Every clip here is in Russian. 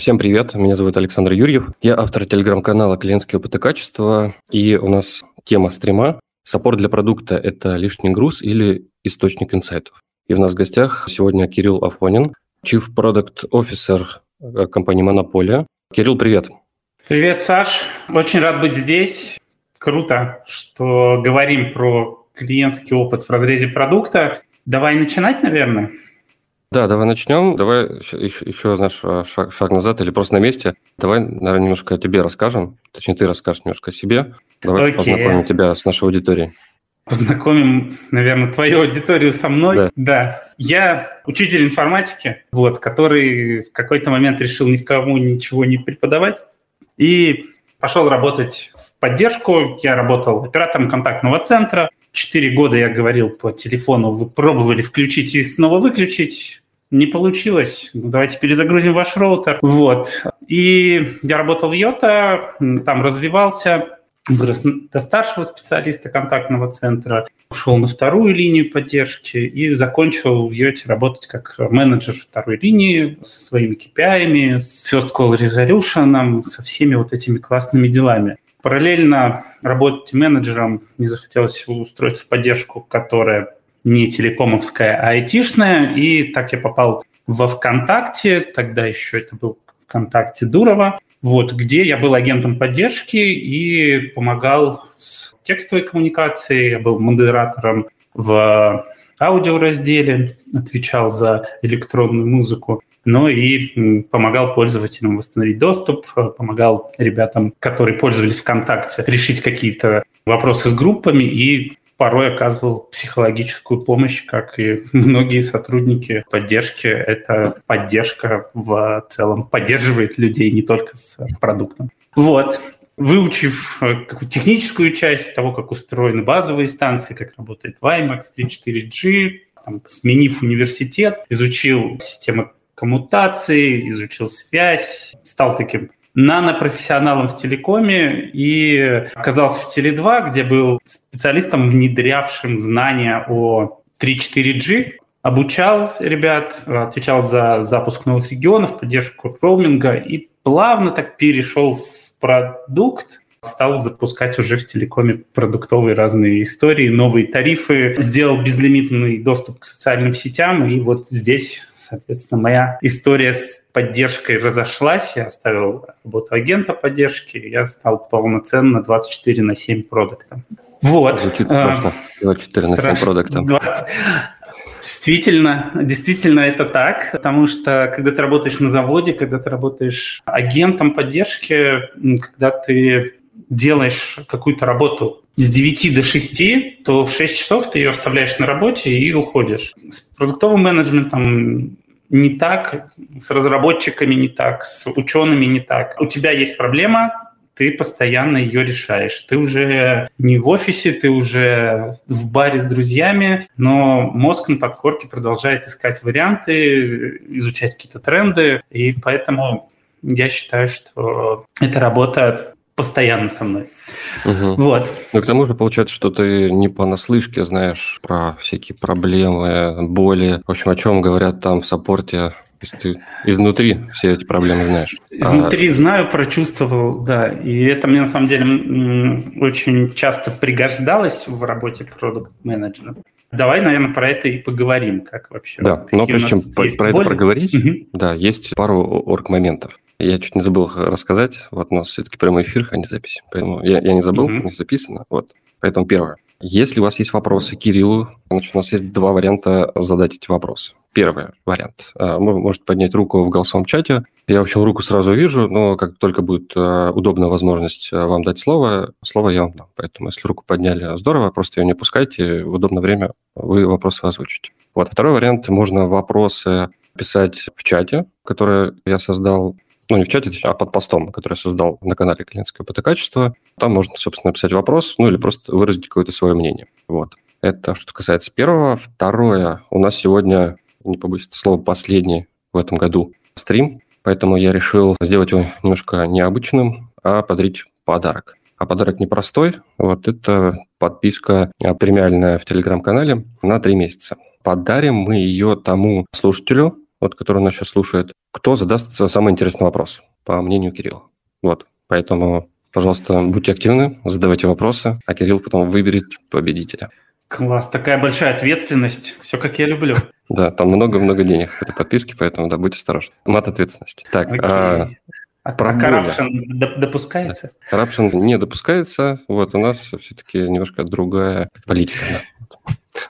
Всем привет, меня зовут Александр Юрьев. Я автор телеграм-канала «Клиентские опыты качества», и у нас тема стрима «Саппорт для продукта – это лишний груз или источник инсайтов?». И у нас в гостях сегодня Кирилл Афонин, Chief Product Officer э, компании «Монополия». Кирилл, привет. Привет, Саш. Очень рад быть здесь. Круто, что говорим про клиентский опыт в разрезе продукта. Давай начинать, наверное. Да, давай начнем. Давай еще, еще знаешь, а, шаг, шаг назад или просто на месте. Давай, наверное, немножко о тебе расскажем. Точнее, ты расскажешь немножко о себе. Давай Окей. познакомим тебя с нашей аудиторией. Познакомим, наверное, твою аудиторию со мной. Да. да. Я учитель информатики, вот, который в какой-то момент решил никому ничего не преподавать и пошел работать в поддержку. Я работал оператором контактного центра. Четыре года я говорил по телефону, вы пробовали включить и снова выключить не получилось, ну, давайте перезагрузим ваш роутер. Вот. И я работал в Йота, там развивался, вырос до старшего специалиста контактного центра, ушел на вторую линию поддержки и закончил в Йоте работать как менеджер второй линии со своими KPI, с First Call Resolution, со всеми вот этими классными делами. Параллельно работать менеджером мне захотелось устроиться в поддержку, которая не телекомовская, а айтишная. И так я попал во ВКонтакте, тогда еще это был ВКонтакте Дурова, вот, где я был агентом поддержки и помогал с текстовой коммуникацией, я был модератором в аудиоразделе, отвечал за электронную музыку, но и помогал пользователям восстановить доступ, помогал ребятам, которые пользовались ВКонтакте, решить какие-то вопросы с группами и порой оказывал психологическую помощь, как и многие сотрудники поддержки. Это поддержка в целом поддерживает людей не только с продуктом. Вот. Выучив э, техническую часть того, как устроены базовые станции, как работает WiMAX 3.4G, там, сменив университет, изучил систему коммутации, изучил связь, стал таким нанопрофессионалом в телекоме и оказался в Теле2, где был специалистом, внедрявшим знания о 3-4G, обучал ребят, отвечал за запуск новых регионов, поддержку роуминга и плавно так перешел в продукт, стал запускать уже в телекоме продуктовые разные истории, новые тарифы, сделал безлимитный доступ к социальным сетям, и вот здесь, соответственно, моя история с поддержкой разошлась, я оставил работу агента поддержки, я стал полноценно 24 на 7 продуктом. Вот. Звучит страшно. 24 на 7 продуктом. Действительно, действительно это так, потому что когда ты работаешь на заводе, когда ты работаешь агентом поддержки, когда ты делаешь какую-то работу с 9 до 6, то в 6 часов ты ее оставляешь на работе и уходишь. С продуктовым менеджментом не так, с разработчиками не так, с учеными не так. У тебя есть проблема, ты постоянно ее решаешь. Ты уже не в офисе, ты уже в баре с друзьями, но мозг на подкорке продолжает искать варианты, изучать какие-то тренды, и поэтому я считаю, что эта работа постоянно со мной. Угу. Вот. Ну, к тому же, получается, что ты не понаслышке знаешь про всякие проблемы, боли. В общем, о чем говорят там в саппорте. То есть ты изнутри все эти проблемы знаешь. Изнутри а... знаю, прочувствовал, да. И это мне на самом деле очень часто пригождалось в работе продукт-менеджера. Давай, наверное, про это и поговорим, как вообще. Да, но прежде чем про боли. это проговорить, угу. да, есть пару орг-моментов. Я чуть не забыл рассказать, вот, у нас все-таки прямой эфир, а не запись. Поэтому я, я не забыл, mm-hmm. не записано. Вот. Поэтому первое. Если у вас есть вопросы Кириллу, значит, у нас есть два варианта задать эти вопросы. Первый вариант. Вы можете поднять руку в голосовом чате. Я, в общем, руку сразу вижу, но как только будет а, удобная возможность а, вам дать слово, слово я вам дам. Поэтому, если руку подняли, здорово, просто ее не пускайте, в удобное время вы вопросы озвучите. Вот. Второй вариант. Можно вопросы писать в чате, который я создал ну, не в чате, а под постом, который я создал на канале «Клиентское ПТ качество». Там можно, собственно, написать вопрос, ну, или просто выразить какое-то свое мнение. Вот. Это что касается первого. Второе. У нас сегодня, не побоюсь это слово, последний в этом году стрим, поэтому я решил сделать его немножко необычным, а подарить подарок. А подарок непростой. Вот это подписка премиальная в Телеграм-канале на три месяца. Подарим мы ее тому слушателю, вот, который нас сейчас слушает, кто задаст самый интересный вопрос, по мнению Кирилла. Вот, поэтому, пожалуйста, будьте активны, задавайте вопросы, а Кирилл потом выберет победителя. Класс, такая большая ответственность. Все, как я люблю. Да, там много-много денег в этой подписке, поэтому да, будьте осторожны. Мат ответственности. Так, а, а, про corruption допускается? Corruption не допускается. Вот у нас все-таки немножко другая политика.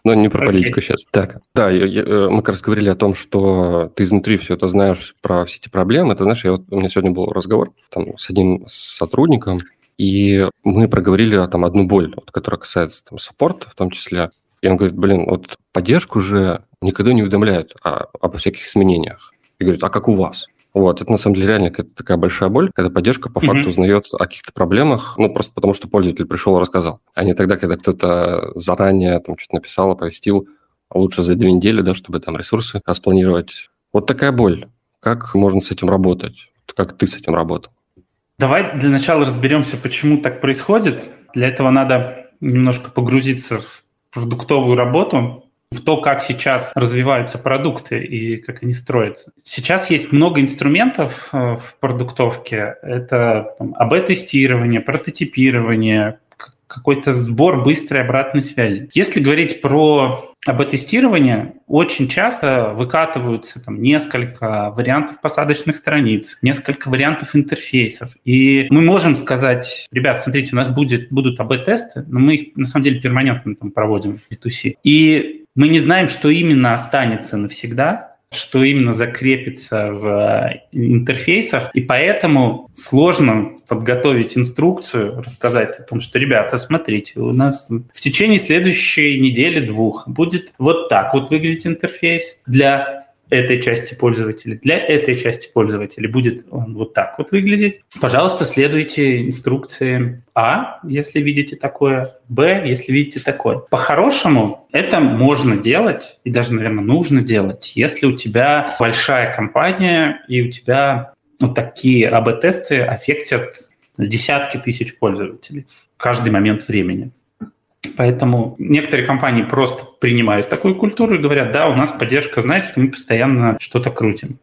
Но не про политику okay. сейчас. Так, да, я, я, э, мы как раз говорили о том, что ты изнутри все это знаешь про все эти проблемы. Ты знаешь, я, вот, у меня сегодня был разговор там, с одним сотрудником, и мы проговорили там, одну боль, вот, которая касается там, саппорта в том числе. И он говорит, блин, вот поддержку же никогда не уведомляют о, обо всяких изменениях. И говорит, а как у вас? Вот, это на самом деле реально какая-то такая большая боль, когда поддержка по факту mm-hmm. узнает о каких-то проблемах, ну, просто потому что пользователь пришел и рассказал, а не тогда, когда кто-то заранее там что-то написал, оповестил, а лучше за две недели, да, чтобы там ресурсы распланировать. Вот такая боль. Как можно с этим работать? Как ты с этим работал? Давай для начала разберемся, почему так происходит. Для этого надо немножко погрузиться в продуктовую работу, в то, как сейчас развиваются продукты и как они строятся. Сейчас есть много инструментов э, в продуктовке. Это АБ-тестирование, прототипирование, какой-то сбор быстрой обратной связи. Если говорить про АБ-тестирование, очень часто выкатываются там несколько вариантов посадочных страниц, несколько вариантов интерфейсов. И мы можем сказать, ребят, смотрите, у нас будет, будут АБ-тесты, но мы их на самом деле перманентно там проводим в B2C. И мы не знаем, что именно останется навсегда, что именно закрепится в э, интерфейсах, и поэтому сложно подготовить инструкцию, рассказать о том, что, ребята, смотрите, у нас в течение следующей недели-двух будет вот так вот выглядеть интерфейс для этой части пользователя, для этой части пользователя будет он вот так вот выглядеть. Пожалуйста, следуйте инструкции А, если видите такое, Б, если видите такое. По-хорошему, это можно делать и даже, наверное, нужно делать, если у тебя большая компания и у тебя вот такие АБ-тесты аффектят десятки тысяч пользователей в каждый момент времени. Поэтому некоторые компании просто принимают такую культуру и говорят, да, у нас поддержка знает, что мы постоянно что-то крутим.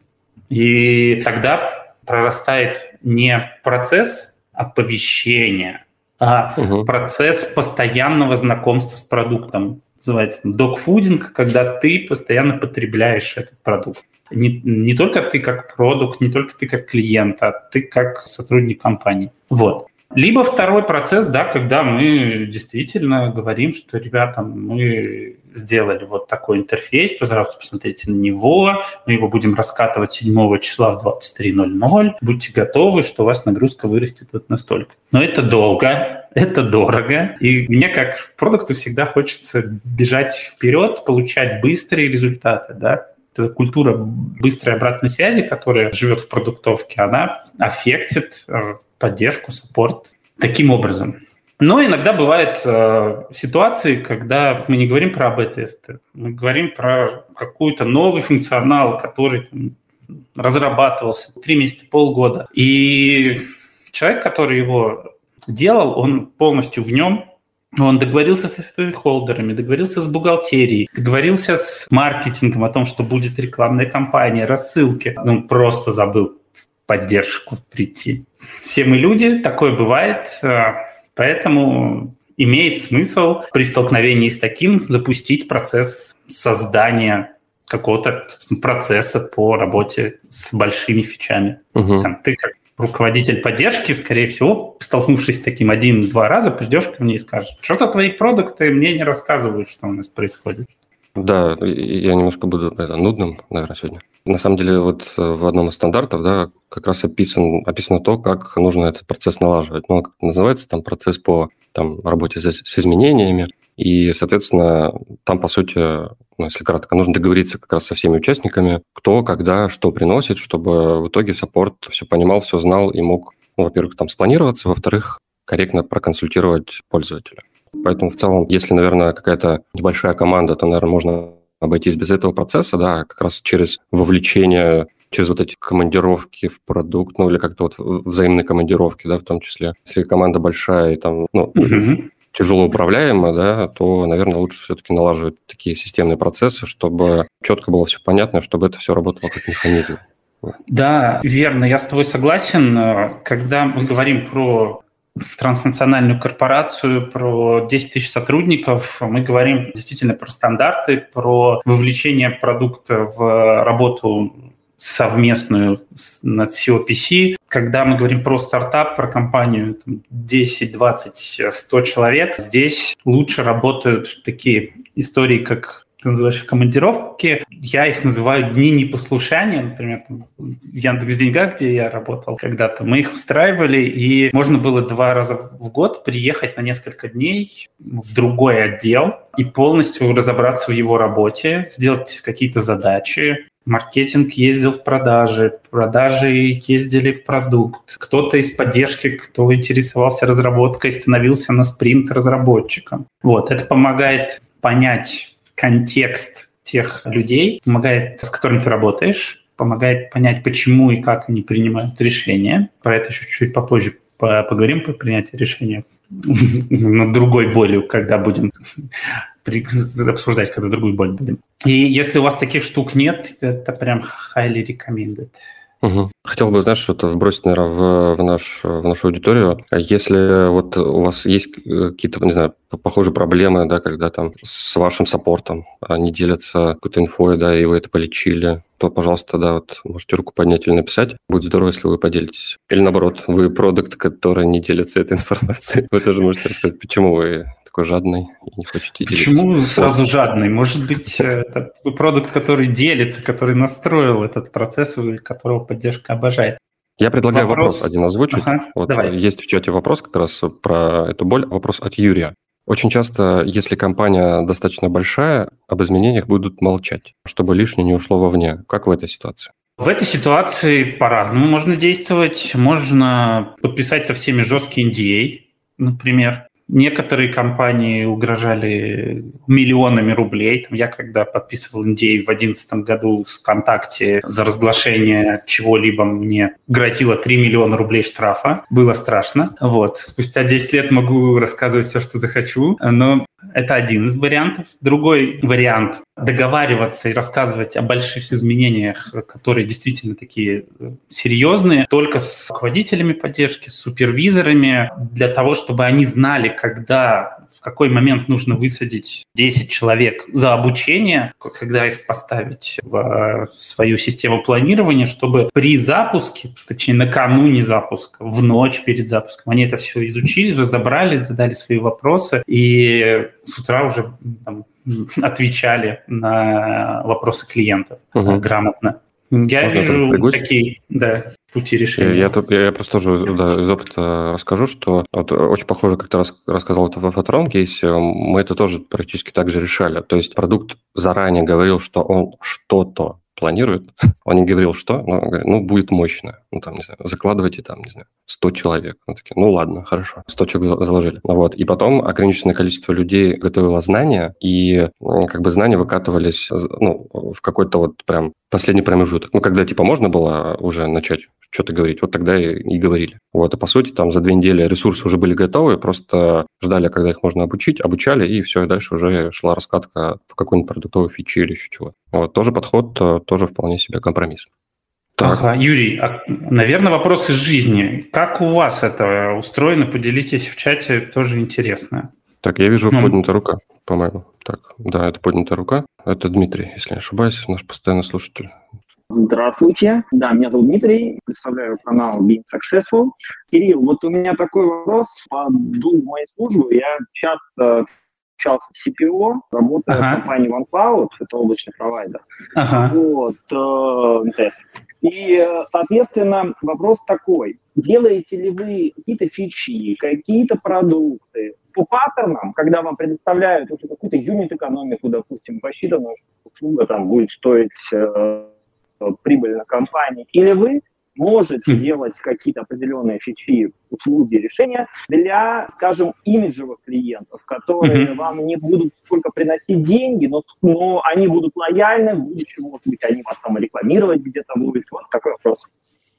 И тогда прорастает не процесс оповещения, а угу. процесс постоянного знакомства с продуктом. Называется докфудинг, когда ты постоянно потребляешь этот продукт. Не, не только ты как продукт, не только ты как клиент, а ты как сотрудник компании. Вот. Либо второй процесс, да, когда мы действительно говорим, что, ребята, мы сделали вот такой интерфейс, пожалуйста, посмотрите на него, мы его будем раскатывать 7 числа в 23.00, будьте готовы, что у вас нагрузка вырастет вот настолько. Но это долго, это дорого, и мне как продукту всегда хочется бежать вперед, получать быстрые результаты, да, эта культура быстрой обратной связи, которая живет в продуктовке, она аффектит э, поддержку, саппорт таким образом. Но иногда бывают э, ситуации, когда мы не говорим про АБ-тесты, мы говорим про какой-то новый функционал, который разрабатывался три месяца, полгода. И человек, который его делал, он полностью в нем, он договорился со стейкхолдерами, договорился с бухгалтерией, договорился с маркетингом о том, что будет рекламная кампания, рассылки. Он просто забыл в поддержку прийти. Все мы люди, такое бывает, э, поэтому имеет смысл при столкновении с таким запустить процесс создания какого-то процесса по работе с большими фичами. Угу. Там, ты как руководитель поддержки, скорее всего, столкнувшись с таким один-два раза, придешь ко мне и скажешь, что-то твои продукты мне не рассказывают, что у нас происходит. Да, я немножко буду это, нудным, наверное, сегодня. На самом деле, вот э, в одном из стандартов, да, как раз описан, описано то, как нужно этот процесс налаживать. Ну, как называется, там процесс по там, работе с, с изменениями. И, соответственно, там, по сути, ну, если кратко, нужно договориться как раз со всеми участниками, кто, когда, что приносит, чтобы в итоге саппорт все понимал, все знал и мог, ну, во-первых, там спланироваться, во-вторых, корректно проконсультировать пользователя. Поэтому в целом, если, наверное, какая-то небольшая команда, то, наверное, можно обойтись без этого процесса, да, как раз через вовлечение через вот эти командировки в продукт, ну или как-то вот взаимные командировки, да, в том числе. Если команда большая и там, ну, mm-hmm тяжело управляемо, да, то, наверное, лучше все-таки налаживать такие системные процессы, чтобы четко было все понятно, чтобы это все работало как механизм. Да, верно, я с тобой согласен. Когда мы говорим про транснациональную корпорацию, про 10 тысяч сотрудников. Мы говорим действительно про стандарты, про вовлечение продукта в работу совместную над COPC. Когда мы говорим про стартап, про компанию 10, 20, 100 человек, здесь лучше работают такие истории, как ты называешь командировки, я их называю дни непослушания, например, там, в Яндекс.Деньгах, где я работал когда-то, мы их устраивали, и можно было два раза в год приехать на несколько дней в другой отдел и полностью разобраться в его работе, сделать какие-то задачи, маркетинг ездил в продажи, продажи ездили в продукт. Кто-то из поддержки, кто интересовался разработкой, становился на спринт разработчиком. Вот, это помогает понять контекст тех людей, помогает, с которыми ты работаешь, помогает понять, почему и как они принимают решения. Про это еще чуть-чуть попозже поговорим по принятию решения над другой болью, когда будем обсуждать, когда другую боль будем. И если у вас таких штук нет, это прям highly recommended. Угу. Хотел бы, знаешь, что-то вбросить, наверное, в, в, наш, в нашу аудиторию. Если вот у вас есть э, какие-то, не знаю, похожие проблемы, да, когда там с вашим саппортом они делятся какой-то инфой, да, и вы это полечили, то, пожалуйста, да, вот можете руку поднять или написать. Будет здорово, если вы поделитесь. Или наоборот, вы продукт, который не делится этой информацией. Вы тоже можете рассказать, почему вы такой жадный и не хочете делиться. Почему сразу жадный? Может быть, это продукт, который делится, который настроил этот процесс, которого поддержка обожает. Я предлагаю вопрос, вопрос один озвучить. Ага, вот давай. Есть в чате вопрос как раз про эту боль. Вопрос от Юрия. Очень часто, если компания достаточно большая, об изменениях будут молчать, чтобы лишнее не ушло вовне. Как в этой ситуации? В этой ситуации по-разному можно действовать. Можно подписать со всеми жесткий NDA, например. Некоторые компании угрожали миллионами рублей. Там, я когда подписывал NDA в 2011 году с ВКонтакте за разглашение чего-либо, мне грозило 3 миллиона рублей штрафа. Было страшно. Вот. Спустя 10 лет могу рассказывать все, что захочу. Но это один из вариантов. Другой вариант – договариваться и рассказывать о больших изменениях, которые действительно такие э, серьезные, только с руководителями поддержки, с супервизорами, для того, чтобы они знали, когда в какой момент нужно высадить 10 человек за обучение, когда их поставить в э, свою систему планирования, чтобы при запуске, точнее накануне запуска, в ночь перед запуском, они это все изучили, разобрали, задали свои вопросы и с утра уже там, отвечали на вопросы клиентов угу. грамотно. Я Можно вижу такие, да, пути решения. Я, я, я просто тоже да, из опыта расскажу, что вот очень похоже, как ты рас, рассказал это в Фоторон кейсе, мы это тоже практически так же решали. То есть продукт заранее говорил, что он что-то планирует, он не говорил, что, но говорит, ну, будет мощно. Ну, там, не знаю, закладывайте там, не знаю, 100 человек. Мы такие, ну, ладно, хорошо, 100 человек заложили. Вот. И потом ограниченное количество людей готовило знания, и как бы знания выкатывались ну, в какой-то вот прям последний промежуток. Ну, когда, типа, можно было уже начать что-то говорить, вот тогда и, и говорили. Вот, и по сути, там за две недели ресурсы уже были готовы, просто ждали, когда их можно обучить, обучали, и все, и дальше уже шла раскатка в какой-нибудь продуктовой фичи или еще чего. Вот, тоже подход, э, тоже вполне себе компромисс. Так. Ага, Юрий, а, наверное, вопрос из жизни. Как у вас это устроено? Поделитесь в чате, тоже интересно. Так, я вижу ну, поднятая рука, по-моему. Так, да, это поднятая рука. Это Дмитрий, если не ошибаюсь, наш постоянный слушатель. Здравствуйте. Да, меня зовут Дмитрий, представляю канал Being Successful. Кирилл, вот у меня такой вопрос по двум моей службы. Я часто общался с CPO, работаю ага. в компании OneCloud, это облачный провайдер. Ага. Вот, э, МТС. И, соответственно, вопрос такой. Делаете ли вы какие-то фичи, какие-то продукты по паттернам, когда вам предоставляют какую-то юнит-экономику, допустим, посчитано, что услуга там будет стоить э, прибыльно компании, или вы можете mm. делать какие-то определенные фичи, услуги, решения для, скажем, имиджевых клиентов, которые mm-hmm. вам не будут сколько приносить деньги, но, но они будут лояльны, в будущем, может быть, они вас там рекламировать где-то будут. Вот такой вопрос.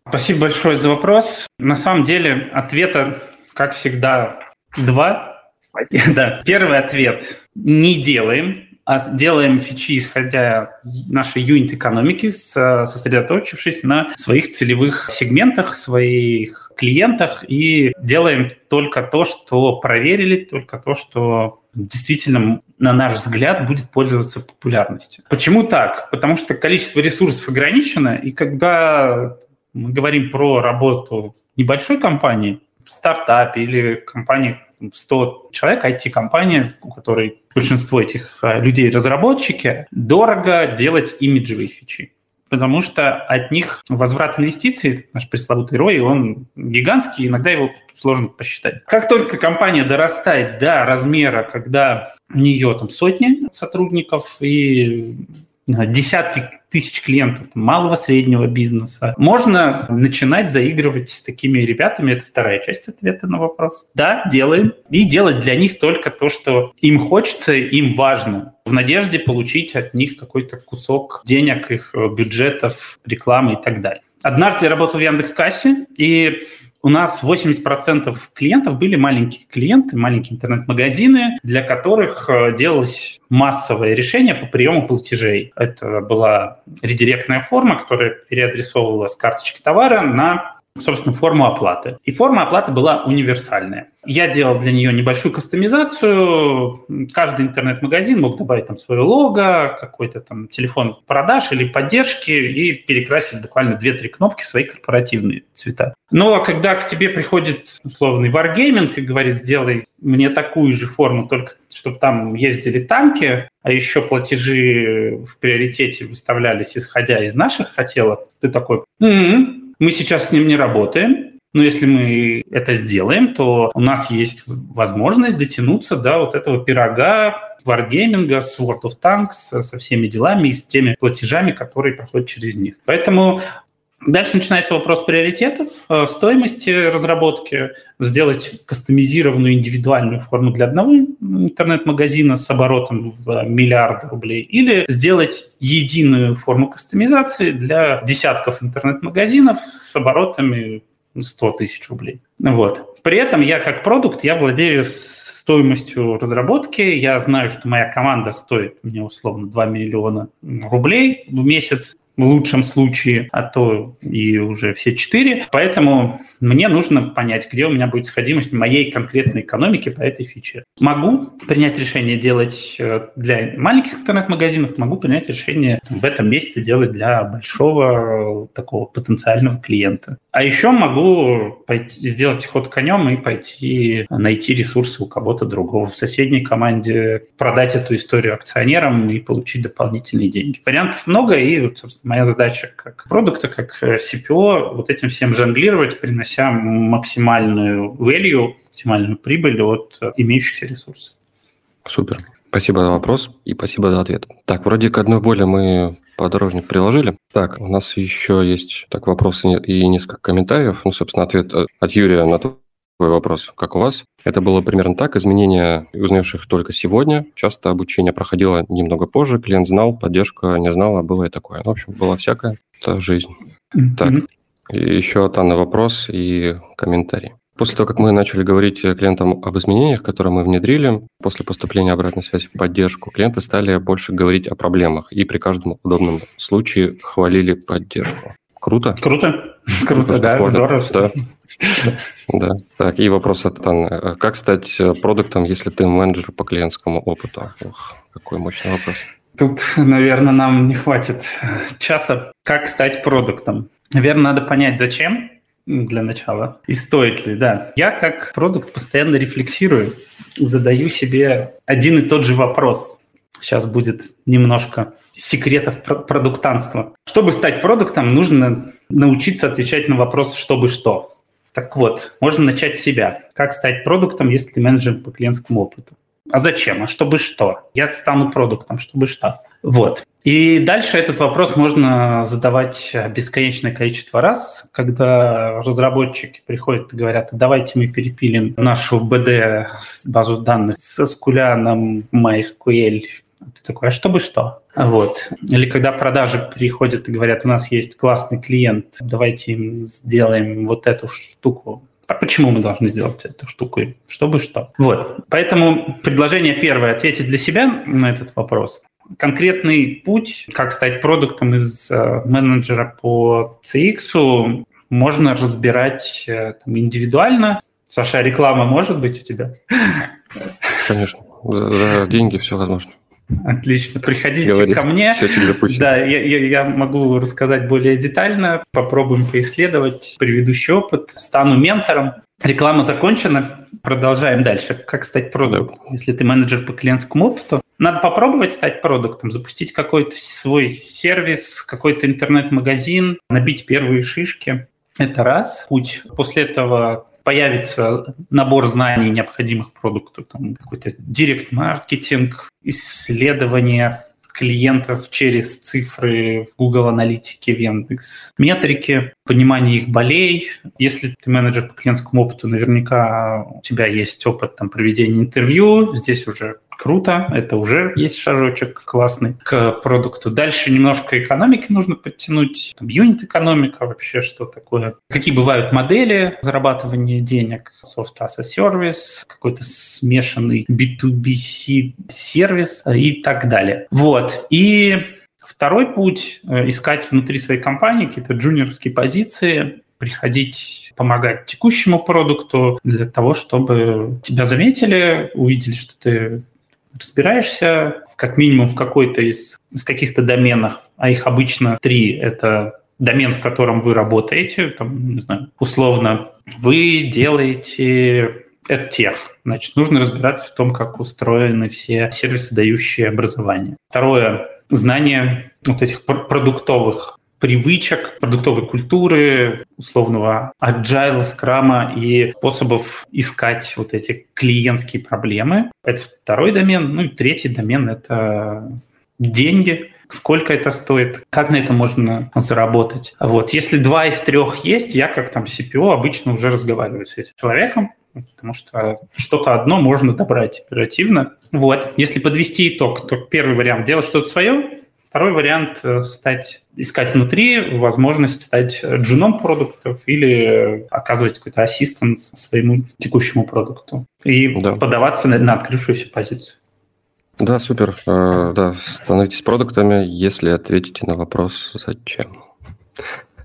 Спасибо большое за вопрос. На самом деле ответа, как всегда, два. Да. Первый ответ – не делаем делаем фичи, исходя нашей юнит-экономики, сосредоточившись на своих целевых сегментах, своих клиентах и делаем только то, что проверили, только то, что действительно, на наш взгляд, будет пользоваться популярностью. Почему так? Потому что количество ресурсов ограничено, и когда мы говорим про работу небольшой компании, стартапе или компании 100 человек, IT-компания, у которой большинство этих а, людей разработчики, дорого делать имиджевые фичи потому что от них возврат инвестиций, наш пресловутый ROI, он гигантский, иногда его сложно посчитать. Как только компания дорастает до размера, когда у нее там сотни сотрудников и десятки тысяч клиентов малого среднего бизнеса. Можно начинать заигрывать с такими ребятами. Это вторая часть ответа на вопрос. Да, делаем. И делать для них только то, что им хочется, им важно. В надежде получить от них какой-то кусок денег, их бюджетов, рекламы и так далее. Однажды я работал в Яндекс.Кассе, и у нас 80% клиентов были маленькие клиенты, маленькие интернет-магазины, для которых э, делалось массовое решение по приему платежей. Это была редиректная форма, которая переадресовывала с карточки товара на собственно, форму оплаты. И форма оплаты была универсальная. Я делал для нее небольшую кастомизацию. Каждый интернет-магазин мог добавить там свое лого, какой-то там телефон продаж или поддержки и перекрасить буквально 2-3 кнопки свои корпоративные цвета. Но когда к тебе приходит условный Wargaming и говорит, сделай мне такую же форму, только чтобы там ездили танки, а еще платежи в приоритете выставлялись исходя из наших хотелок, ты такой, м-м, мы сейчас с ним не работаем, но если мы это сделаем, то у нас есть возможность дотянуться до вот этого пирога Wargaming с World of Tanks, со всеми делами и с теми платежами, которые проходят через них. Поэтому Дальше начинается вопрос приоритетов, э, стоимости разработки, сделать кастомизированную индивидуальную форму для одного интернет-магазина с оборотом в миллиарды рублей, или сделать единую форму кастомизации для десятков интернет-магазинов с оборотами 100 тысяч рублей. Вот. При этом я как продукт, я владею стоимостью разработки. Я знаю, что моя команда стоит мне условно 2 миллиона рублей в месяц в лучшем случае, а то и уже все четыре. Поэтому мне нужно понять, где у меня будет сходимость моей конкретной экономики по этой фиче. Могу принять решение делать э, для маленьких интернет-магазинов, могу принять решение в этом месяце делать для большого такого потенциального клиента. А еще могу пойти, сделать ход конем и пойти найти ресурсы у кого-то другого в соседней команде, продать эту историю акционерам и получить дополнительные деньги. Вариантов много, и, собственно, моя задача как продукта, как э, CPO, вот этим всем жонглировать, принося максимальную value, максимальную прибыль от э, имеющихся ресурсов. Супер. Спасибо за вопрос и спасибо за ответ. Так, вроде к одной боли мы подорожник приложили. Так, у нас еще есть так вопросы и несколько комментариев. Ну, собственно, ответ э, от Юрия на такой вопрос, как у вас. Это было примерно так. Изменения, узнаешь их только сегодня. Часто обучение проходило немного позже. Клиент знал, поддержка не знала, было и такое. В общем, было всякое. Это жизнь. Mm-hmm. Так, и еще от Анны вопрос и комментарий. После того, как мы начали говорить клиентам об изменениях, которые мы внедрили, после поступления обратной связи в поддержку, клиенты стали больше говорить о проблемах и при каждом удобном случае хвалили поддержку. Круто? Круто. Круто, да, здорово. Да. да. Так, и вопрос от Анны. Как стать продуктом, если ты менеджер по клиентскому опыту? Ох, какой мощный вопрос. Тут, наверное, нам не хватит часа. Как стать продуктом? Наверное, надо понять, зачем для начала и стоит ли, да. Я как продукт постоянно рефлексирую, задаю себе один и тот же вопрос. Сейчас будет немножко секретов продуктанства. Чтобы стать продуктом, нужно научиться отвечать на вопрос «чтобы что?». Так вот, можно начать с себя. Как стать продуктом, если ты менеджер по клиентскому опыту? А зачем? А чтобы что? Я стану продуктом, чтобы что? Вот. И дальше этот вопрос можно задавать бесконечное количество раз, когда разработчики приходят и говорят, давайте мы перепилим нашу BD базу данных со на MySQL ты такой, а чтобы что? Вот. Или когда продажи приходят и говорят, у нас есть классный клиент, давайте им сделаем вот эту штуку А почему мы должны сделать эту штуку? Чтобы что? Вот. Поэтому предложение первое – ответить для себя на этот вопрос. Конкретный путь, как стать продуктом из э, менеджера по CX, можно разбирать э, там, индивидуально. Саша, реклама может быть у тебя? Конечно. За, за деньги все возможно. Отлично. Приходите Говори, ко мне. Да, я, я, я могу рассказать более детально. Попробуем поисследовать предыдущий опыт. Стану ментором. Реклама закончена. Продолжаем дальше. Как стать продуктом? Да. Если ты менеджер по клиентскому опыту, надо попробовать стать продуктом, запустить какой-то свой сервис, какой-то интернет-магазин, набить первые шишки. Это раз. Путь. После этого появится набор знаний, необходимых продукту, там какой-то директ-маркетинг, исследование клиентов через цифры в Google Аналитике, в Яндекс Метрике, понимание их болей. Если ты менеджер по клиентскому опыту, наверняка у тебя есть опыт там, проведения интервью. Здесь уже круто, это уже есть шажочек классный к продукту. Дальше немножко экономики нужно подтянуть, там, юнит-экономика вообще, что такое. Какие бывают модели зарабатывания денег, soft as a service, какой-то смешанный B2B сервис и так далее. Вот. И Второй путь э, – искать внутри своей компании какие-то джуниорские позиции, приходить помогать текущему продукту для того, чтобы тебя заметили, увидели, что ты разбираешься как минимум в какой-то из, из каких-то доменах, а их обычно три. Это домен, в котором вы работаете, там, не знаю, условно, вы делаете EdTech. Значит, нужно разбираться в том, как устроены все сервисы, дающие образование. Второе – знание вот этих продуктовых привычек, продуктовой культуры, условного agile, скрама и способов искать вот эти клиентские проблемы. Это второй домен. Ну и третий домен — это деньги, сколько это стоит, как на это можно заработать. Вот. Если два из трех есть, я как там CPO обычно уже разговариваю с этим человеком, потому что что-то одно можно добрать оперативно. Вот. Если подвести итог, то первый вариант – делать что-то свое, Второй вариант э, – стать, искать внутри возможность стать джуном продуктов или оказывать какой-то ассистент своему текущему продукту и да. подаваться на, на открывшуюся позицию. Да, супер. Э, да, становитесь продуктами, если ответите на вопрос «Зачем?».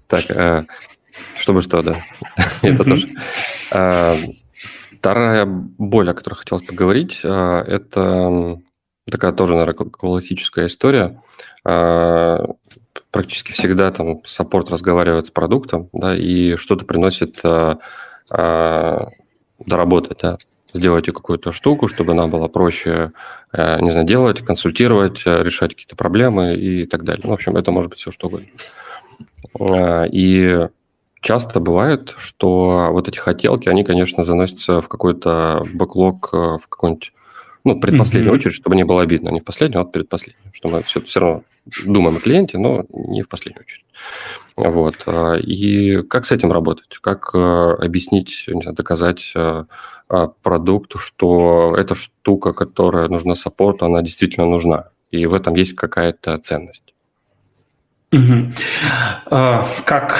Так, э, чтобы что, да. Это тоже. Вторая боль, о которой хотелось поговорить, это такая тоже, наверное, классическая история. А, практически всегда там саппорт разговаривает с продуктом, да, и что-то приносит а, а, доработать, да, сделайте какую-то штуку, чтобы нам было проще, не знаю, делать, консультировать, решать какие-то проблемы и так далее. Ну, в общем, это может быть все что угодно. И часто бывает, что вот эти хотелки, они, конечно, заносятся в какой-то бэклог, в какой-нибудь ну, предпоследнюю mm-hmm. очередь, чтобы не было обидно. Не в последнюю, а предпоследнюю. Что мы все, все равно думаем о клиенте, но не в последнюю очередь. Вот. А, и как с этим работать? Как э, объяснить, не знаю, доказать э, продукту, что эта штука, которая нужна саппорту, она действительно нужна. И в этом есть какая-то ценность. Угу. Как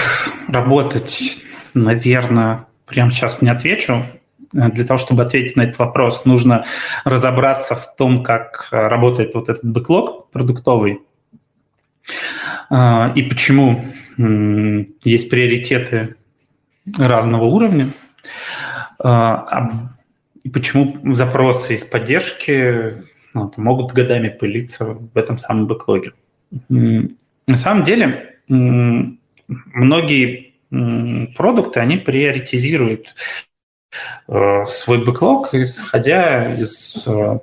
работать, наверное, прямо сейчас не отвечу. Э, для того, чтобы ответить на этот вопрос, нужно разобраться в том, как э, работает вот этот бэклог продуктовый э, и почему есть приоритеты разного уровня, и почему запросы из поддержки ну, могут годами пылиться в этом самом бэклоге. На самом деле, многие продукты, они приоритизируют свой бэклог, исходя из э,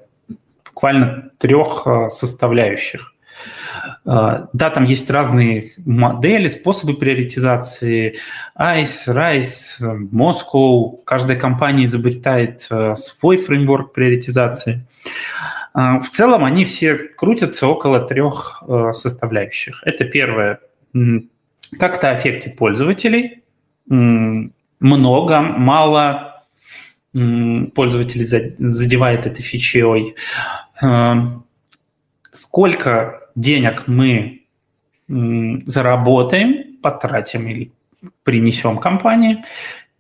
буквально трех э, составляющих. Да, там есть разные модели, способы приоритизации. ICE, RISE, Moscow. Каждая компания изобретает свой фреймворк приоритизации. В целом они все крутятся около трех составляющих. Это первое. Как-то аффектит пользователей. Много, мало, пользователей задевает этой фичей. Эм, сколько денег мы заработаем, потратим или принесем компании,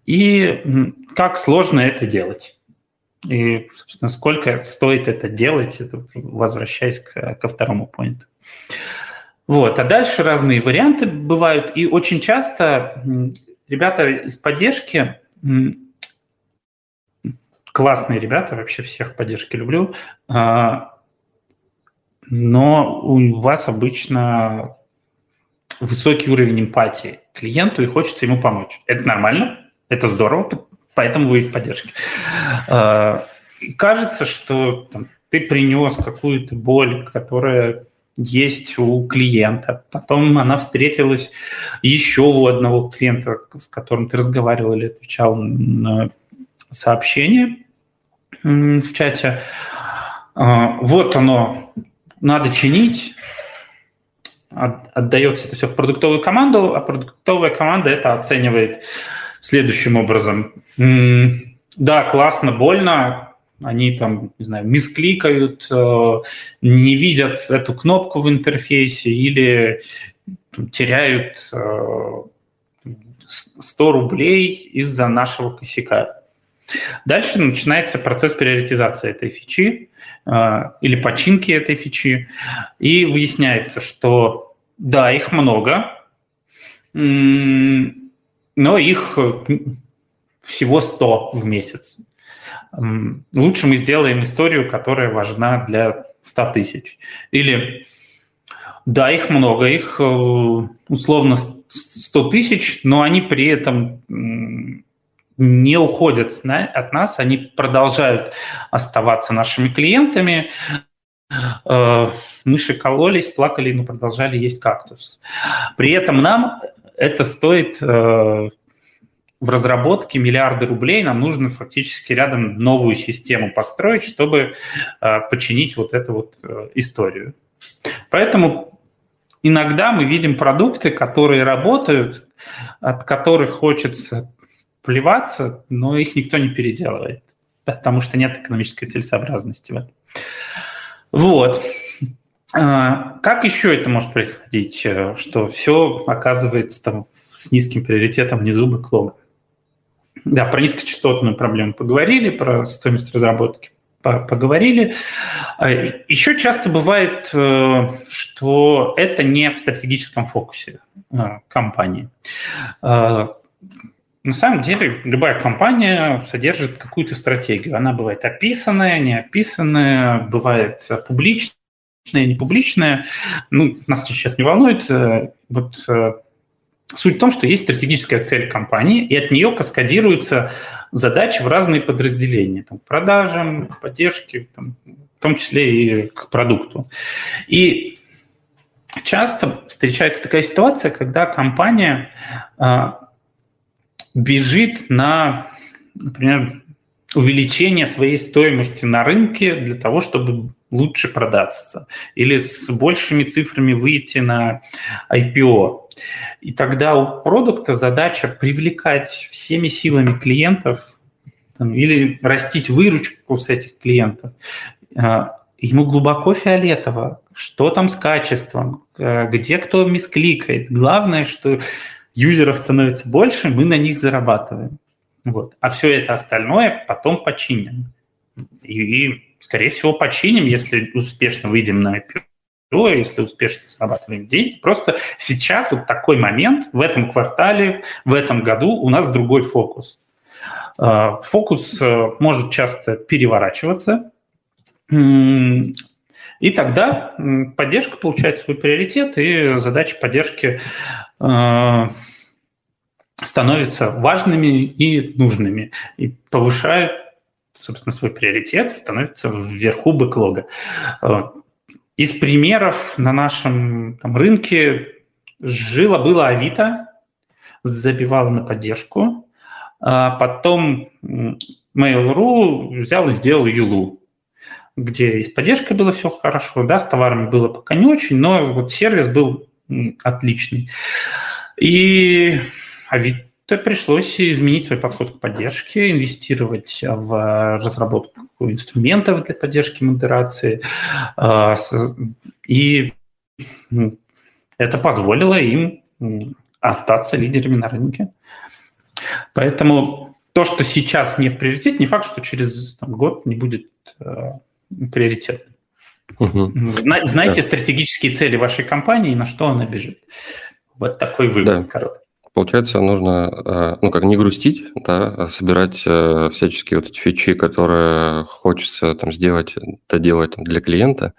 и как сложно это делать. И, собственно, сколько стоит это делать, возвращаясь к, ко второму поинту. Вот. А дальше разные варианты бывают. И очень часто ребята из поддержки, классные ребята, вообще всех поддержки люблю, а, но у вас обычно высокий уровень эмпатии клиенту и хочется ему помочь. Это нормально, это здорово, поэтому вы в поддержке. А, кажется, что там, ты принес какую-то боль, которая есть у клиента. Потом она встретилась еще у одного клиента, с которым ты разговаривал или отвечал на сообщение в чате. А, вот оно, надо чинить, отдается это все в продуктовую команду, а продуктовая команда это оценивает следующим образом. Да, классно, больно, они там, не знаю, мискликают, э, не видят эту кнопку в интерфейсе или теряют 100 э, рублей из-за нашего косяка. Дальше начинается процесс приоритизации этой фичи э, или починки этой фичи, и выясняется, что да, их много, но их всего 100 в месяц. Лучше мы сделаем историю, которая важна для 100 тысяч. Или, да, их много, их э, условно 100 тысяч, но они при этом не уходят от нас, они продолжают оставаться нашими клиентами. Э, мыши кололись, плакали, но продолжали есть кактус. При этом нам это стоит э, в разработке миллиарды рублей, нам нужно фактически рядом новую систему построить, чтобы э, починить вот эту вот историю. Поэтому иногда мы видим продукты, которые работают, от которых хочется плеваться, но их никто не переделывает, потому что нет экономической целесообразности в этом. Вот. А, как еще это может происходить, э, что все оказывается там с низким приоритетом внизу бэклога? Да, про низкочастотную проблему поговорили, про стоимость разработки поговорили. А, еще часто бывает, э, что это не в стратегическом фокусе э, компании. На самом деле любая компания содержит какую-то стратегию. Она бывает описанная, не описанная, бывает публичная, не публичная. Ну, нас сейчас не волнует. Э, вот Суть в том, что есть стратегическая цель компании, и от нее каскадируются задачи в разные подразделения, там, к продажам, к поддержке, там, в том числе и к продукту. И часто встречается такая ситуация, когда компания э, бежит на, например, увеличение своей стоимости на рынке для того, чтобы лучше продаться или с большими цифрами выйти на IPO. И тогда у продукта задача привлекать всеми силами клиентов там, или растить выручку с этих клиентов. А, ему глубоко фиолетово, что там с качеством, а, где кто мискликает. Главное, что юзеров становится больше, мы на них зарабатываем. Вот. А все это остальное потом починим. И, и скорее всего, починим, если успешно выйдем на IPO, если успешно зарабатываем деньги. Просто сейчас вот такой момент, в этом квартале, в этом году у нас другой фокус. А, фокус э, может часто переворачиваться, и тогда поддержка получает свой приоритет, и задачи поддержки э, становятся важными и нужными, и повышают собственно, свой приоритет, становится вверху бэклога. Э, из примеров на нашем там, рынке жило-было Авито, забивало на поддержку, а потом Mail.ru взял и сделал Юлу, где и с поддержкой было все хорошо, да, с товарами было пока не очень, но вот сервис был отличный. И Авито то пришлось изменить свой подход к поддержке, инвестировать в разработку инструментов для поддержки модерации. А, и это позволило им остаться лидерами на рынке. Поэтому то, что сейчас не в приоритете, не факт, что через там, год не будет приоритетным. Угу. Знайте да. стратегические цели вашей компании и на что она бежит. Вот такой вывод да. короткий. Получается, нужно, э, ну, как не грустить, да, а собирать э, всяческие вот эти фичи, которые хочется там сделать, доделать там, для клиента,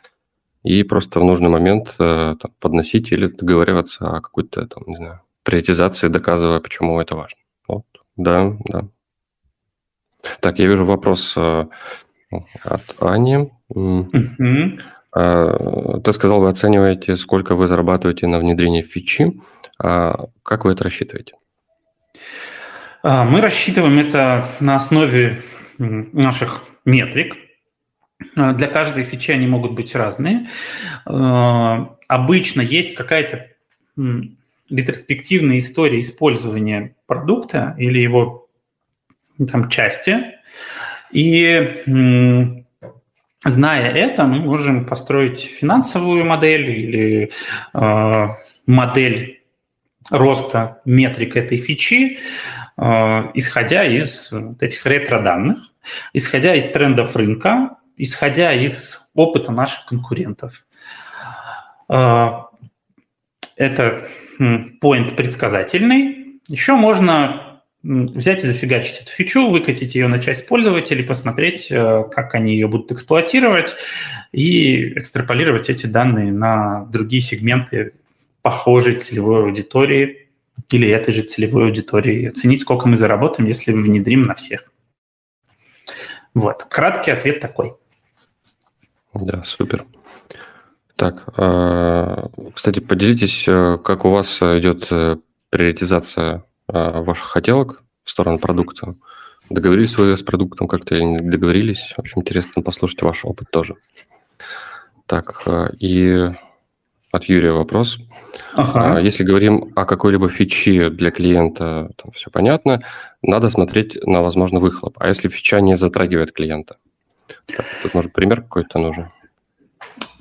и просто в нужный момент э, там, подносить или договариваться о какой-то, там, не знаю, приоритизации, доказывая, почему это важно. Вот, да, да. Так, я вижу вопрос от Ани. Угу. Ты сказал, вы оцениваете, сколько вы зарабатываете на внедрении фичи. А как вы это рассчитываете? А, мы рассчитываем это на основе наших метрик. Для каждой фичи они могут быть разные. Обычно есть какая-то ретроспективная история использования продукта или его там, части. И зная это, мы можем построить финансовую модель или модель роста метрик этой фичи, э, исходя из вот этих ретро-данных, исходя из трендов рынка, исходя из опыта наших конкурентов. Э, это point предсказательный. Еще можно взять и зафигачить эту фичу, выкатить ее на часть пользователей, посмотреть, э, как они ее будут эксплуатировать и экстраполировать эти данные на другие сегменты похожей целевой аудитории или этой же целевой аудитории, оценить, сколько мы заработаем, если внедрим на всех. Вот, краткий ответ такой. Да, супер. Так, а, кстати, поделитесь, э, как у вас идет э, приоритизация а, ваших хотелок в сторону продукта. Договорились вы с продуктом как-то или не договорились? В общем, интересно послушать ваш опыт тоже. Так, а, и от Юрия вопрос. Ага. А, если говорим о какой-либо фичи для клиента, там все понятно, надо смотреть на, возможно, выхлоп. А если фича не затрагивает клиента? Тут, может, пример какой-то нужен?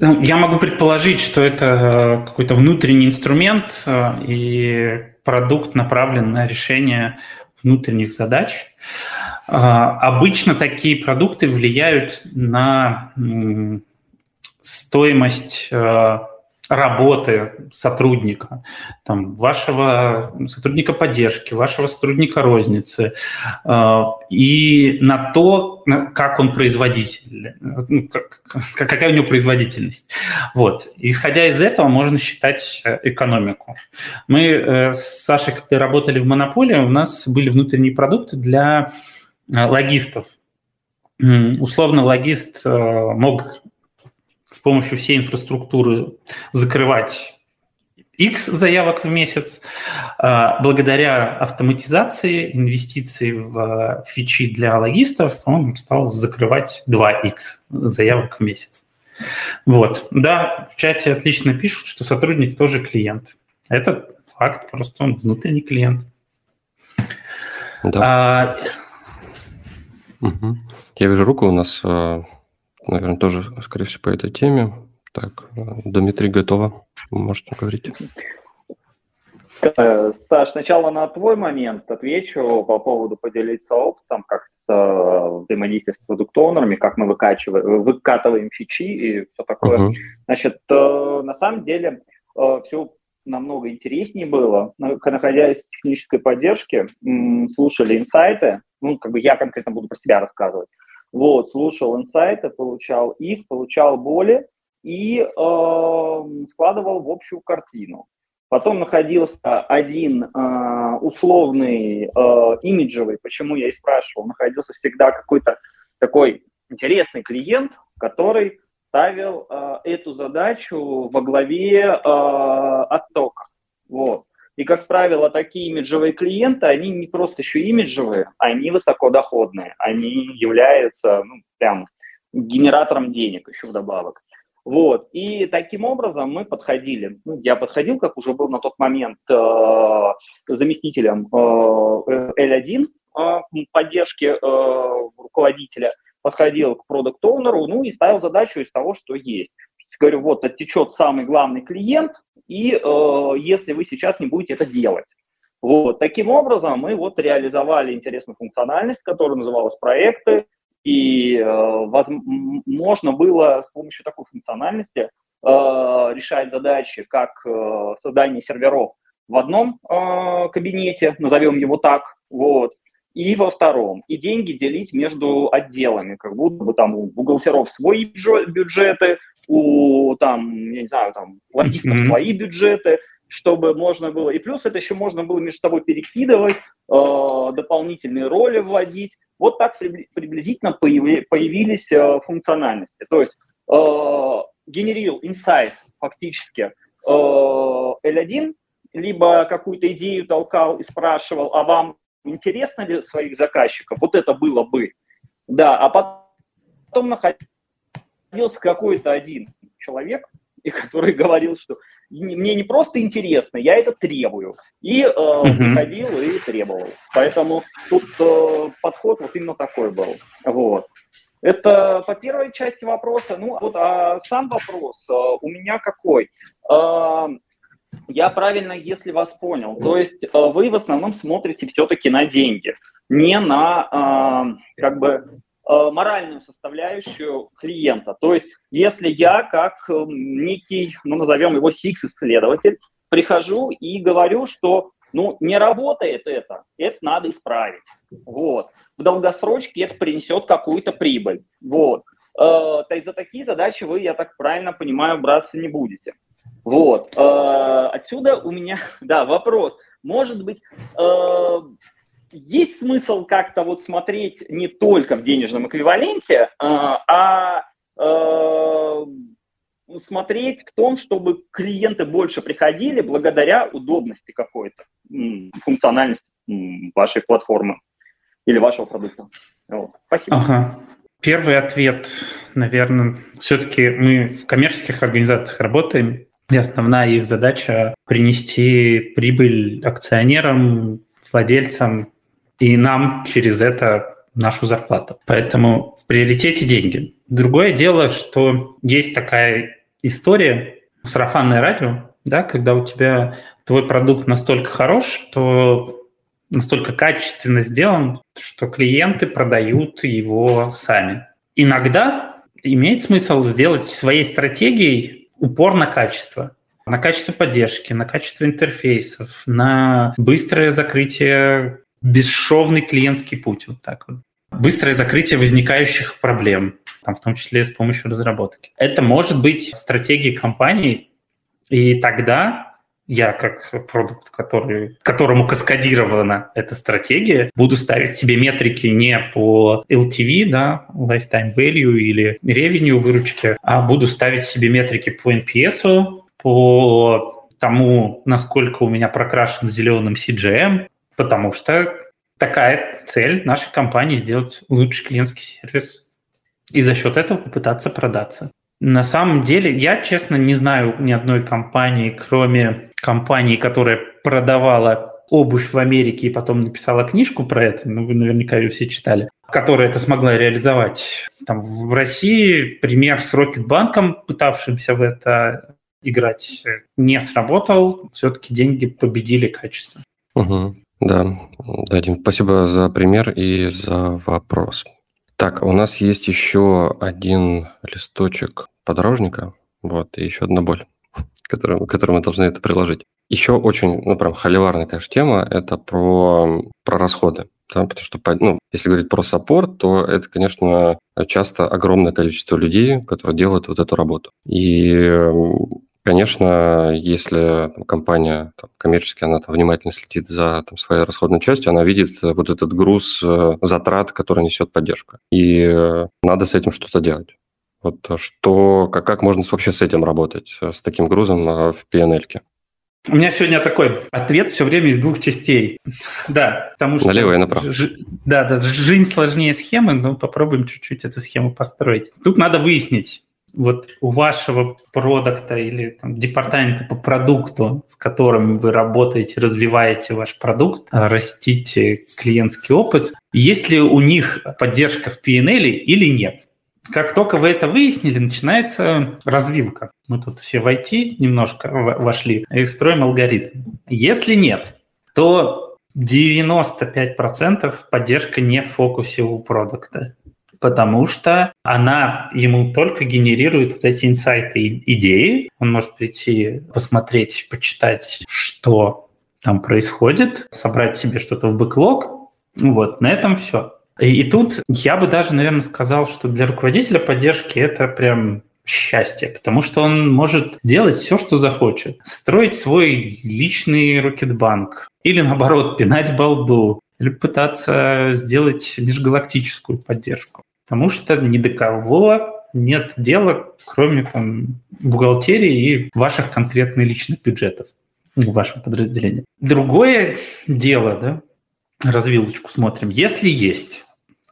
Ну, я могу предположить, что это э, какой-то внутренний инструмент э, и продукт направлен на решение внутренних задач. А, обычно такие продукты влияют на стоимость э, работы сотрудника, там, вашего сотрудника поддержки, вашего сотрудника розницы, э, и на то, как он производитель, ну, как, какая у него производительность. Вот. Исходя из этого можно считать э, экономику. Мы э, с Сашей, когда работали в Монополии, у нас были внутренние продукты для э, логистов. Условно, логист мог с помощью всей инфраструктуры закрывать X заявок в месяц. А, благодаря автоматизации, инвестиций в фичи для логистов, он стал закрывать 2X заявок в месяц. Вот. Да, в чате отлично пишут, что сотрудник тоже клиент. Это факт, просто он внутренний клиент. Да. А... Угу. Я вижу руку у нас а, наверное, тоже, скорее всего, по этой теме. Так, Дмитрий, готово. Можете говорить. Э, Саш, сначала на твой момент отвечу по поводу поделиться опытом, как с э, взаимодействием с продукт как мы выкачиваем, выкатываем фичи и все такое. Uh-huh. Значит, э, на самом деле все намного интереснее было, находясь в технической поддержке, слушали инсайты, ну, как бы я конкретно буду про себя рассказывать, вот, слушал инсайты, получал их, получал боли и э, складывал в общую картину. Потом находился один э, условный э, имиджевый, почему я и спрашивал, находился всегда какой-то такой интересный клиент, который ставил э, эту задачу во главе э, оттока. Вот. И, как правило, такие имиджевые клиенты, они не просто еще имиджевые, они высокодоходные, они являются ну, прям генератором денег еще вдобавок. Вот. И таким образом мы подходили. Ну, я подходил, как уже был на тот момент э, заместителем э, L1 э, поддержки э, руководителя, подходил к продукт оунеру ну и ставил задачу из того, что есть. Говорю, вот оттечет самый главный клиент, и э, если вы сейчас не будете это делать, Вот. Таким образом, мы вот реализовали интересную функциональность, которая называлась проекты, и э, можно было с помощью такой функциональности э, решать задачи, как э, создание серверов в одном э, кабинете, назовем его так, вот, и во втором. И деньги делить между отделами, как будто бы там у бухгалтеров свои бюджеты, у там, я не знаю, там, логистов mm-hmm. свои бюджеты, чтобы можно было, и плюс это еще можно было между собой перекидывать, э, дополнительные роли вводить. Вот так приблизительно появи, появились э, функциональности. То есть э, генерил инсайт фактически э, L1, либо какую-то идею толкал и спрашивал, а вам интересно ли своих заказчиков? Вот это было бы. Да, а потом находился какой-то один человек, и который говорил, что мне не просто интересно, я это требую. И э, выходил и требовал. Поэтому тут э, подход вот именно такой был. Вот. Это по первой части вопроса. Ну, вот а сам вопрос э, у меня какой? Э, я правильно, если вас понял. То есть э, вы в основном смотрите все-таки на деньги, не на э, как бы э, моральную составляющую клиента. То есть если я как некий, ну назовем его SIX-исследователь, прихожу и говорю, что ну не работает это, это надо исправить. Вот. В долгосрочке это принесет какую-то прибыль. Вот. есть за такие задачи вы, я так правильно понимаю, браться не будете. Вот. Э, отсюда у меня, да, вопрос. Может быть, э, есть смысл как-то вот смотреть не только в денежном эквиваленте, э, а смотреть в том, чтобы клиенты больше приходили благодаря удобности какой-то, функциональности вашей платформы или вашего продукта. Вот. Спасибо. Ага. Первый ответ, наверное, все-таки мы в коммерческих организациях работаем, и основная их задача принести прибыль акционерам, владельцам и нам через это нашу зарплату. Поэтому в приоритете деньги. Другое дело, что есть такая история, сарафанное радио, да, когда у тебя твой продукт настолько хорош, что настолько качественно сделан, что клиенты продают его сами. Иногда имеет смысл сделать своей стратегией упор на качество, на качество поддержки, на качество интерфейсов, на быстрое закрытие, бесшовный клиентский путь, вот так вот. Быстрое закрытие возникающих проблем, там, в том числе с помощью разработки. Это может быть стратегией компании, и тогда я как продукт, который, которому каскадирована эта стратегия, буду ставить себе метрики не по LTV, да, lifetime value или revenue выручки, а буду ставить себе метрики по NPS, по тому, насколько у меня прокрашен зеленым CGM, потому что такая цель нашей компании сделать лучший клиентский сервис и за счет этого попытаться продаться. На самом деле, я, честно, не знаю ни одной компании, кроме компании, которая продавала обувь в Америке и потом написала книжку про это, ну, вы наверняка ее все читали, которая это смогла реализовать. Там в России пример с Рокетбанком, пытавшимся в это играть, не сработал. Все-таки деньги победили качество. Угу. Да, да, Дим, спасибо за пример и за вопрос. Так, у нас есть еще один листочек подорожника, вот, и еще одна боль, которую, которую мы должны это приложить. Еще очень, ну, прям холиварная, конечно, тема, это про, про расходы. Да, потому что, ну, если говорить про саппорт, то это, конечно, часто огромное количество людей, которые делают вот эту работу. И Конечно, если там, компания там, коммерческая, она там, внимательно следит за там, своей расходной частью, она видит вот этот груз э, затрат, который несет поддержка. И э, надо с этим что-то делать. Вот что, как, как можно вообще с этим работать, э, с таким грузом в PNL? -ке? У меня сегодня такой ответ все время из двух частей. да, потому что... Налево и направо. Ж, да, да, жизнь сложнее схемы, но попробуем чуть-чуть эту схему построить. Тут надо выяснить, вот у вашего продукта или там, департамента по продукту, с которым вы работаете, развиваете ваш продукт, растите клиентский опыт, есть ли у них поддержка в PNL или нет? Как только вы это выяснили, начинается развилка. Мы тут все в IT немножко вошли и строим алгоритм. Если нет, то 95% поддержка не в фокусе у продукта потому что она ему только генерирует вот эти инсайты идеи. Он может прийти, посмотреть, почитать, что там происходит, собрать себе что-то в бэклог. Вот, на этом все. И, и тут я бы даже, наверное, сказал, что для руководителя поддержки это прям счастье, потому что он может делать все, что захочет. Строить свой личный рокетбанк или, наоборот, пинать балду, или пытаться сделать межгалактическую поддержку. Потому что ни до кого нет дела, кроме там, бухгалтерии и ваших конкретных личных бюджетов в вашем подразделении. Другое дело, да, развилочку смотрим. Если есть,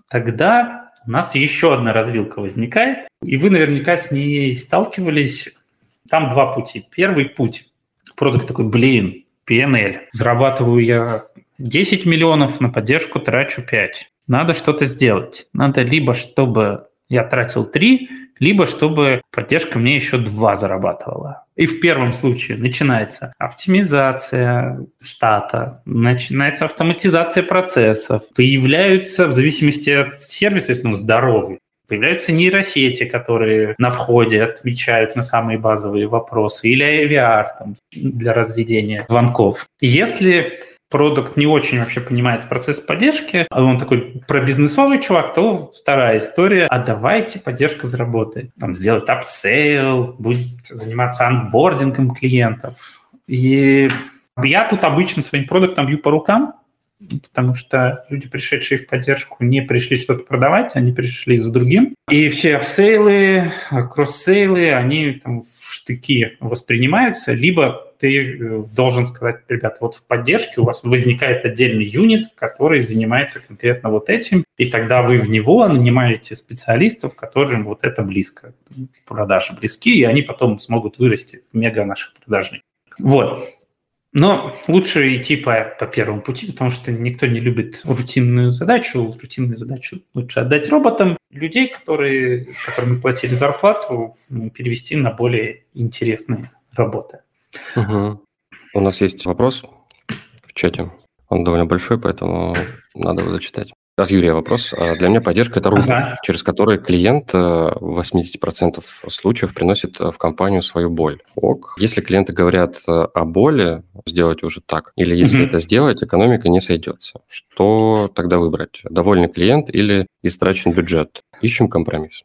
тогда у нас еще одна развилка возникает, и вы наверняка с ней сталкивались. Там два пути. Первый путь. Продукт такой, блин, PNL. Зарабатываю я 10 миллионов, на поддержку трачу 5. Надо что-то сделать. Надо либо, чтобы я тратил 3, либо чтобы поддержка мне еще 2 зарабатывала. И в первом случае начинается оптимизация штата, начинается автоматизация процессов, появляются, в зависимости от сервиса, если он здоровый, Появляются нейросети, которые на входе отвечают на самые базовые вопросы, или IVR там, для разведения звонков. Если продакт не очень вообще понимает процесс поддержки, а он такой про бизнесовый чувак, то вторая история, а давайте поддержка заработает. Там сделать upsell, будет заниматься онбордингом клиентов. И я тут обычно своим продактам бью по рукам, потому что люди, пришедшие в поддержку, не пришли что-то продавать, они пришли за другим. И все апсейлы, кросс-сейлы, они там в штыки воспринимаются, либо ты э, должен сказать, ребят, вот в поддержке у вас возникает отдельный юнит, который занимается конкретно вот этим, и тогда вы в него нанимаете специалистов, которым вот это близко. Продажи близки, и они потом смогут вырасти в мега наших продажников. Вот. Но лучше идти по, по первому пути, потому что никто не любит рутинную задачу. Рутинную задачу лучше отдать роботам. Людей, которые, которым платили зарплату, перевести на более интересные работы. Угу. У нас есть вопрос в чате. Он довольно большой, поэтому надо его зачитать. От Юрия вопрос. А для меня поддержка – это рупор, ага. через который клиент э, в 80% случаев приносит э, в компанию свою боль. Ок. Если клиенты говорят э, о боли, сделать уже так. Или если угу. это сделать, экономика не сойдется. Что тогда выбрать? Довольный клиент или истрачен бюджет? Ищем компромисс.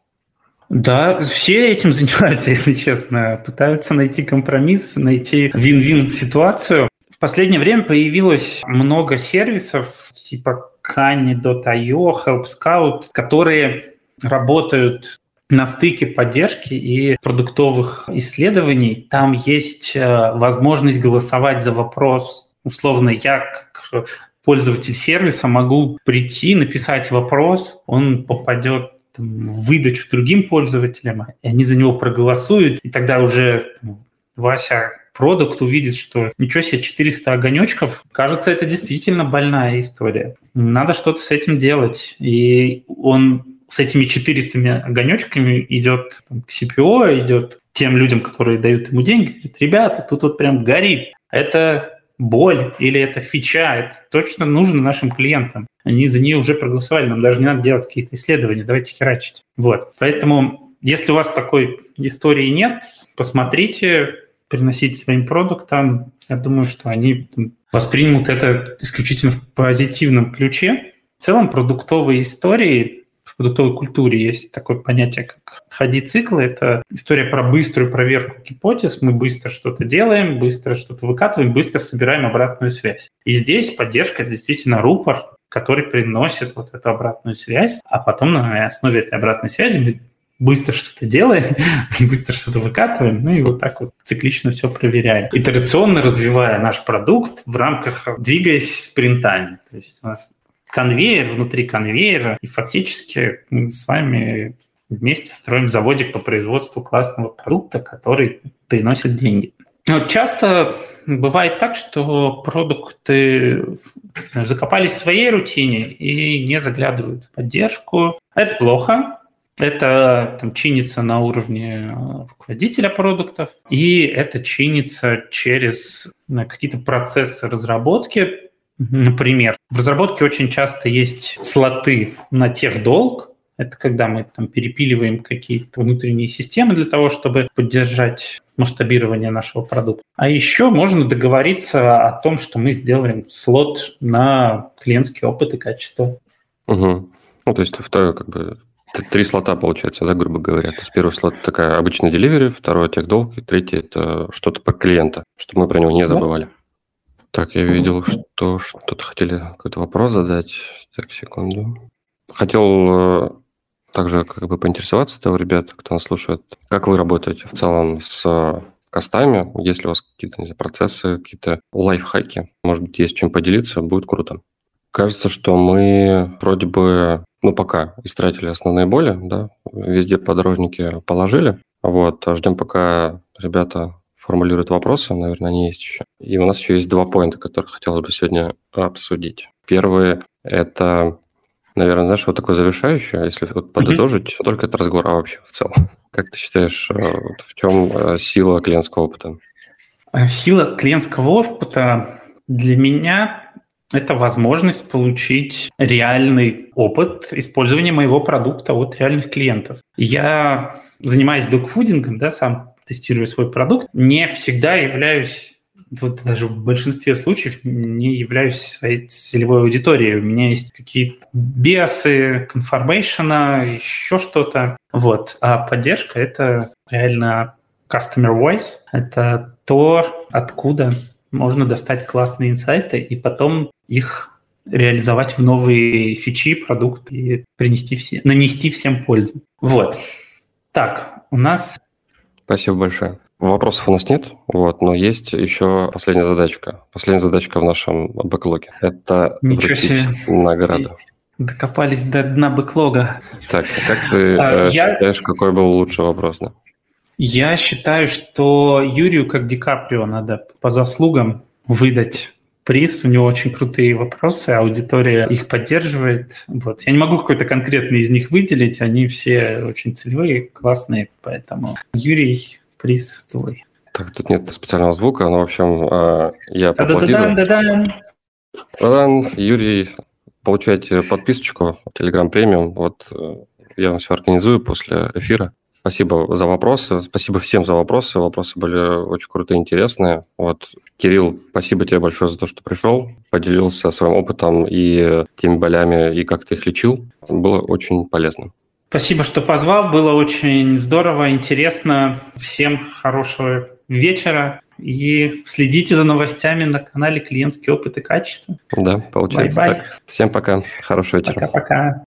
Да, все этим занимаются, если честно. Пытаются найти компромисс, найти вин-вин ситуацию. В последнее время появилось много сервисов типа Kani.io, Help Scout, которые работают на стыке поддержки и продуктовых исследований. Там есть э, возможность голосовать за вопрос. Условно, я как пользователь сервиса могу прийти, написать вопрос, он попадет там, выдачу другим пользователям, и они за него проголосуют, и тогда уже Вася продукт увидит, что ничего себе, 400 огонечков, кажется, это действительно больная история. Надо что-то с этим делать. И он с этими 400 огонечками идет к CPO, идет тем людям, которые дают ему деньги, говорит, ребята, тут вот прям горит. Это боль или это фича, это точно нужно нашим клиентам. Они за нее уже проголосовали, нам даже не надо делать какие-то исследования, давайте херачить. Вот. Поэтому, если у вас такой истории нет, посмотрите, приносите своим продуктам. Я думаю, что они воспримут это исключительно в позитивном ключе. В целом продуктовые истории продуктовой культуре есть такое понятие, как ходи циклы. Это история про быструю проверку гипотез. Мы быстро что-то делаем, быстро что-то выкатываем, быстро собираем обратную связь. И здесь поддержка – действительно рупор, который приносит вот эту обратную связь, а потом на основе этой обратной связи мы быстро что-то делаем, быстро что-то выкатываем, ну и вот так вот циклично все проверяем. Итерационно развивая наш продукт в рамках, двигаясь спринтами. То есть у нас конвейер внутри конвейера, и фактически мы с вами вместе строим заводик по производству классного продукта, который приносит деньги. Вот часто бывает так, что продукты закопались в своей рутине и не заглядывают в поддержку. Это плохо, это там, чинится на уровне руководителя продуктов, и это чинится через какие-то процессы разработки. Например, в разработке очень часто есть слоты на техдолг, это когда мы там перепиливаем какие-то внутренние системы для того, чтобы поддержать масштабирование нашего продукта. А еще можно договориться о том, что мы сделаем слот на клиентский опыт и качество. Угу. Ну, то есть второе, как бы, три слота получается, да, грубо говоря. То есть первый слот такая обычная delivery, второй техдолг, и третий это что-то про клиента, чтобы мы про него не забывали. Да. Так, я видел, что что-то хотели какой-то вопрос задать. Так, секунду. Хотел э, также как бы поинтересоваться того ребят, кто нас слушает, как вы работаете в целом с костами, если у вас какие-то процессы, какие-то лайфхаки, может быть, есть чем поделиться, будет круто. Кажется, что мы вроде бы, ну, пока истратили основные боли, да, везде подорожники положили, вот, ждем, пока ребята формулируют вопросы, наверное, они есть еще. И у нас еще есть два поинта, которые хотелось бы сегодня обсудить. Первый – это Наверное, знаешь, вот такое завершающее, если вот подытожить, mm-hmm. только это разговор, а вообще в целом. Как ты считаешь, э, в чем э, сила клиентского опыта? Э, сила клиентского опыта для меня это возможность получить реальный опыт использования моего продукта от реальных клиентов. Я занимаюсь докфудингом, да, сам тестирую свой продукт, не всегда являюсь вот даже в большинстве случаев не являюсь своей целевой аудиторией. У меня есть какие-то биосы, конформейшена, еще что-то. Вот. А поддержка — это реально customer voice. Это то, откуда можно достать классные инсайты и потом их реализовать в новые фичи, продукт и принести все, нанести всем пользу. Вот. Так, у нас... Спасибо большое. Вопросов у нас нет, вот, но есть еще последняя задачка. Последняя задачка в нашем бэклоге. Это Ничего себе. награду. Докопались до дна бэклога. Так, а как ты а, считаешь, я... какой был лучший вопрос? Да? Я считаю, что Юрию, как Ди Каприо, надо по заслугам выдать приз. У него очень крутые вопросы, аудитория их поддерживает. Вот. Я не могу какой-то конкретный из них выделить, они все очень целевые, классные, поэтому Юрий приз твой. Так, тут нет специального звука, но, в общем, э, я поаплодирую. Да-да-да. Юрий, получайте подписочку Telegram Premium. Вот э, я вам все организую после эфира. Спасибо за вопросы. Спасибо всем за вопросы. Вопросы были очень крутые, интересные. Вот, Кирилл, спасибо тебе большое за то, что пришел, поделился своим опытом и теми болями, и как ты их лечил. Было очень полезно. Спасибо, что позвал. Было очень здорово, интересно. Всем хорошего вечера. И следите за новостями на канале «Клиентский опыт и качество». Да, получается Bye -bye. так. Всем пока. Хорошего вечера. Пока-пока.